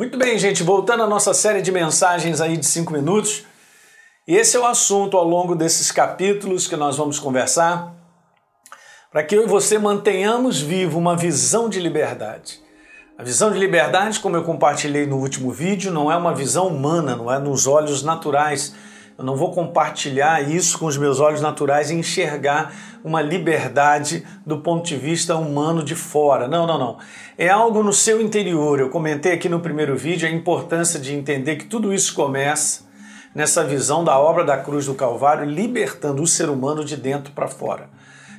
Muito bem, gente, voltando à nossa série de mensagens aí de cinco minutos. Esse é o assunto ao longo desses capítulos que nós vamos conversar, para que eu e você mantenhamos vivo uma visão de liberdade. A visão de liberdade, como eu compartilhei no último vídeo, não é uma visão humana, não é nos olhos naturais. Eu não vou compartilhar isso com os meus olhos naturais e enxergar uma liberdade do ponto de vista humano de fora. Não, não, não. É algo no seu interior. Eu comentei aqui no primeiro vídeo a importância de entender que tudo isso começa nessa visão da obra da cruz do Calvário, libertando o ser humano de dentro para fora.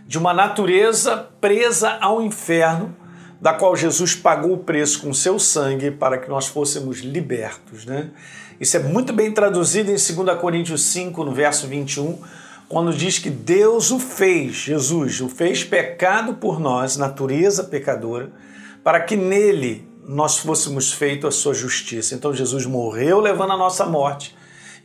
De uma natureza presa ao inferno, da qual Jesus pagou o preço com seu sangue para que nós fôssemos libertos. Né? Isso é muito bem traduzido em 2 Coríntios 5, no verso 21, quando diz que Deus o fez, Jesus o fez pecado por nós, natureza pecadora, para que nele nós fôssemos feitos a sua justiça. Então Jesus morreu levando a nossa morte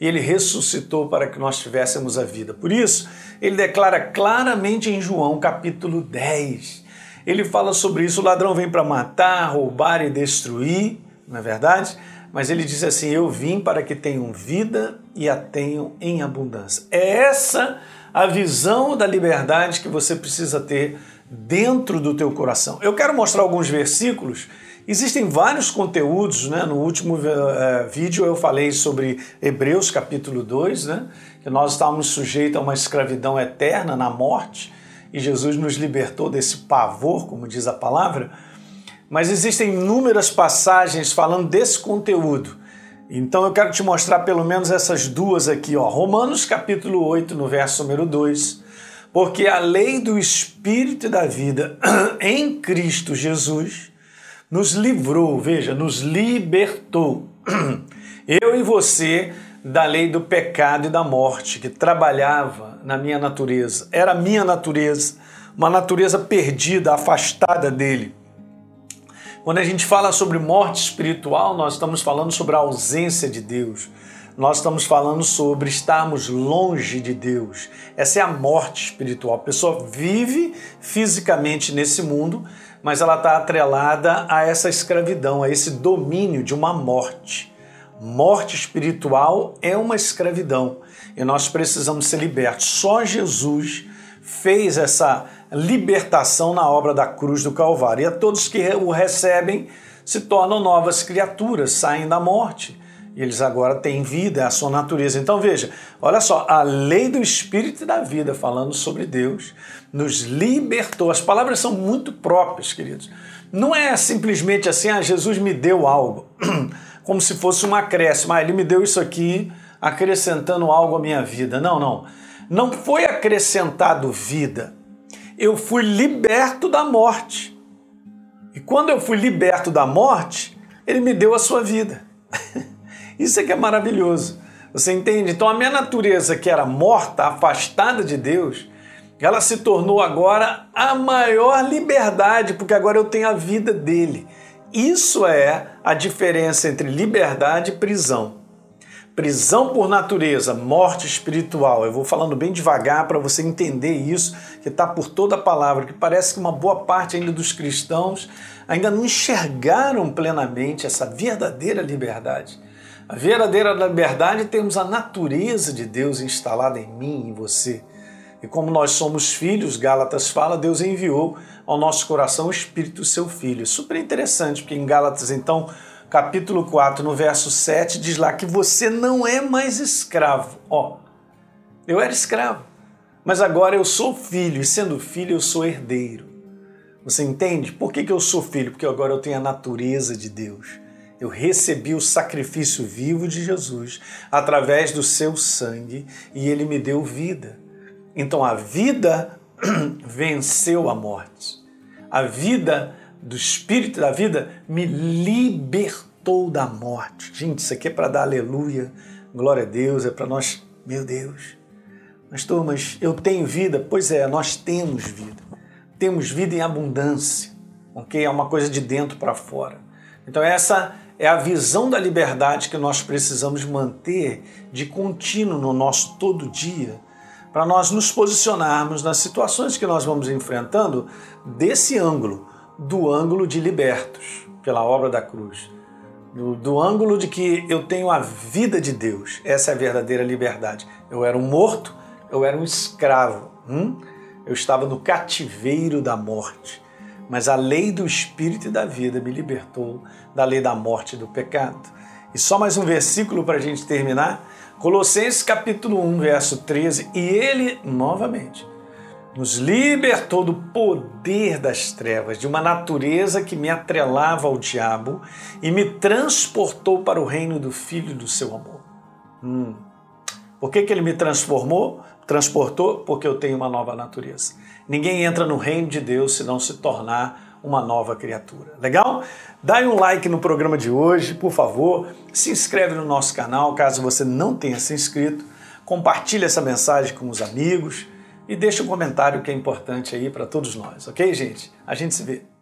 e ele ressuscitou para que nós tivéssemos a vida. Por isso, ele declara claramente em João capítulo 10 ele fala sobre isso: o ladrão vem para matar, roubar e destruir, não é verdade? Mas ele diz assim: Eu vim para que tenham vida e a tenham em abundância. É essa a visão da liberdade que você precisa ter dentro do teu coração. Eu quero mostrar alguns versículos. Existem vários conteúdos, né? No último uh, vídeo eu falei sobre Hebreus capítulo 2, né? Que nós estávamos sujeitos a uma escravidão eterna na morte e Jesus nos libertou desse pavor, como diz a palavra, mas existem inúmeras passagens falando desse conteúdo. Então eu quero te mostrar pelo menos essas duas aqui, ó. Romanos capítulo 8, no verso número 2. Porque a lei do espírito e da vida em Cristo Jesus nos livrou, veja, nos libertou. Eu e você da lei do pecado e da morte que trabalhava na minha natureza. Era a minha natureza, uma natureza perdida, afastada dele. Quando a gente fala sobre morte espiritual, nós estamos falando sobre a ausência de Deus. Nós estamos falando sobre estarmos longe de Deus. Essa é a morte espiritual. A pessoa vive fisicamente nesse mundo, mas ela está atrelada a essa escravidão, a esse domínio de uma morte. Morte espiritual é uma escravidão e nós precisamos ser libertos. Só Jesus fez essa libertação na obra da cruz do Calvário. E a todos que o recebem se tornam novas criaturas, saem da morte. E eles agora têm vida, é a sua natureza. Então veja, olha só, a lei do Espírito e da vida, falando sobre Deus, nos libertou. As palavras são muito próprias, queridos. Não é simplesmente assim, ah, Jesus me deu algo. como se fosse uma acréscimo. Ah, ele me deu isso aqui, acrescentando algo à minha vida. Não, não. Não foi acrescentado vida. Eu fui liberto da morte. E quando eu fui liberto da morte, ele me deu a sua vida. Isso é que é maravilhoso. Você entende? Então a minha natureza que era morta, afastada de Deus, ela se tornou agora a maior liberdade, porque agora eu tenho a vida dele. Isso é a diferença entre liberdade e prisão. Prisão por natureza, morte espiritual. Eu vou falando bem devagar para você entender isso, que está por toda a palavra, que parece que uma boa parte ainda dos cristãos ainda não enxergaram plenamente essa verdadeira liberdade. A verdadeira liberdade temos a natureza de Deus instalada em mim e em você. E como nós somos filhos, Gálatas fala, Deus enviou ao nosso coração o Espírito seu Filho. Super interessante, porque em Gálatas, então, capítulo 4, no verso 7, diz lá que você não é mais escravo. Ó, eu era escravo, mas agora eu sou filho, e sendo filho, eu sou herdeiro. Você entende? Por que, que eu sou filho? Porque agora eu tenho a natureza de Deus. Eu recebi o sacrifício vivo de Jesus através do seu sangue e ele me deu vida. Então a vida venceu a morte. A vida do Espírito da vida me libertou da morte. Gente, isso aqui é para dar aleluia, glória a Deus, é para nós, meu Deus. Mas, Thomas, eu tenho vida? Pois é, nós temos vida. Temos vida em abundância, ok? É uma coisa de dentro para fora. Então, essa é a visão da liberdade que nós precisamos manter de contínuo no nosso todo dia para nós nos posicionarmos nas situações que nós vamos enfrentando desse ângulo, do ângulo de libertos pela obra da cruz, do, do, ângulo de que eu tenho a vida de Deus. Essa é a verdadeira liberdade. Eu era um morto, eu era um escravo. Hum? Eu estava no cativeiro da morte. Mas a lei do Espírito e da vida me libertou da lei da morte e do pecado. E só mais um versículo para a gente terminar. Colossenses capítulo 1, verso 13. E ele, novamente, nos libertou do poder das trevas, de uma natureza que me atrelava ao diabo e me transportou para o reino do Filho do seu amor. Hum. Por que, que ele me transformou? Transportou? Porque eu tenho uma nova natureza. Ninguém entra no reino de Deus se não se tornar uma nova criatura. Legal? Dá um like no programa de hoje, por favor. Se inscreve no nosso canal, caso você não tenha se inscrito. Compartilhe essa mensagem com os amigos e deixa um comentário que é importante aí para todos nós, ok, gente? A gente se vê.